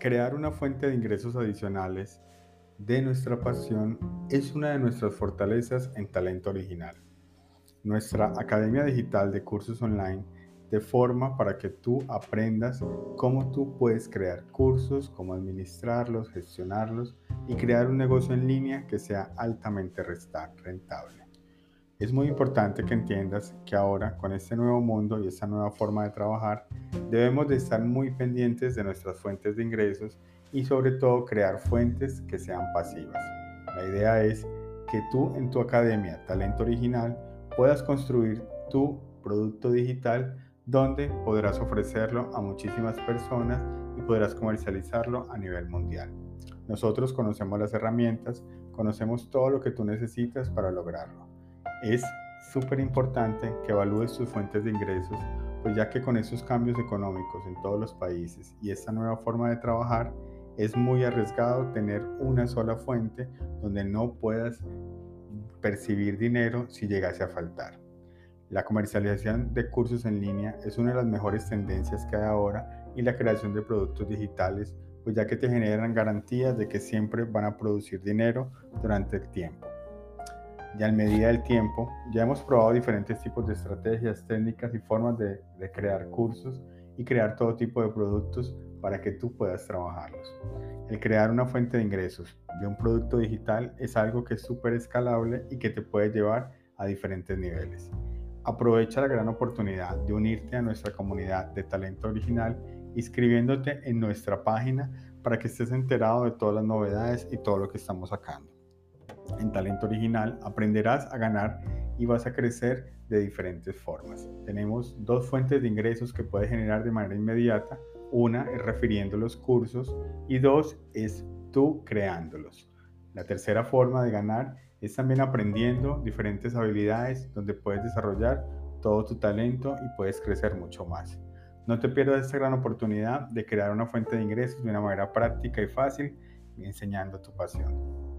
Crear una fuente de ingresos adicionales de nuestra pasión es una de nuestras fortalezas en talento original. Nuestra Academia Digital de Cursos Online te forma para que tú aprendas cómo tú puedes crear cursos, cómo administrarlos, gestionarlos y crear un negocio en línea que sea altamente rentable. Es muy importante que entiendas que ahora con este nuevo mundo y esta nueva forma de trabajar debemos de estar muy pendientes de nuestras fuentes de ingresos y sobre todo crear fuentes que sean pasivas. La idea es que tú en tu academia Talento Original puedas construir tu producto digital donde podrás ofrecerlo a muchísimas personas y podrás comercializarlo a nivel mundial. Nosotros conocemos las herramientas, conocemos todo lo que tú necesitas para lograrlo. Es súper importante que evalúes tus fuentes de ingresos, pues ya que con esos cambios económicos en todos los países y esta nueva forma de trabajar, es muy arriesgado tener una sola fuente donde no puedas percibir dinero si llegase a faltar. La comercialización de cursos en línea es una de las mejores tendencias que hay ahora y la creación de productos digitales, pues ya que te generan garantías de que siempre van a producir dinero durante el tiempo y a medida del tiempo ya hemos probado diferentes tipos de estrategias, técnicas y formas de, de, crear cursos y crear todo tipo de productos para que tú puedas trabajarlos. El crear una fuente de ingresos de un producto digital es algo que es súper escalable y que te puede llevar a diferentes niveles. Aprovecha la gran oportunidad de unirte a nuestra comunidad de talento original inscribiéndote en nuestra página para que estés enterado de todas las novedades y todo lo que estamos sacando en talento original, aprenderás a ganar y vas a crecer de diferentes formas. Tenemos dos fuentes de ingresos que puedes generar de manera inmediata. Una es refiriendo los cursos y dos es tú creándolos. La tercera forma de ganar es también aprendiendo diferentes habilidades donde puedes desarrollar todo tu talento y puedes crecer mucho más. No te pierdas esta gran oportunidad de crear una fuente de ingresos de una manera práctica y fácil enseñando tu pasión.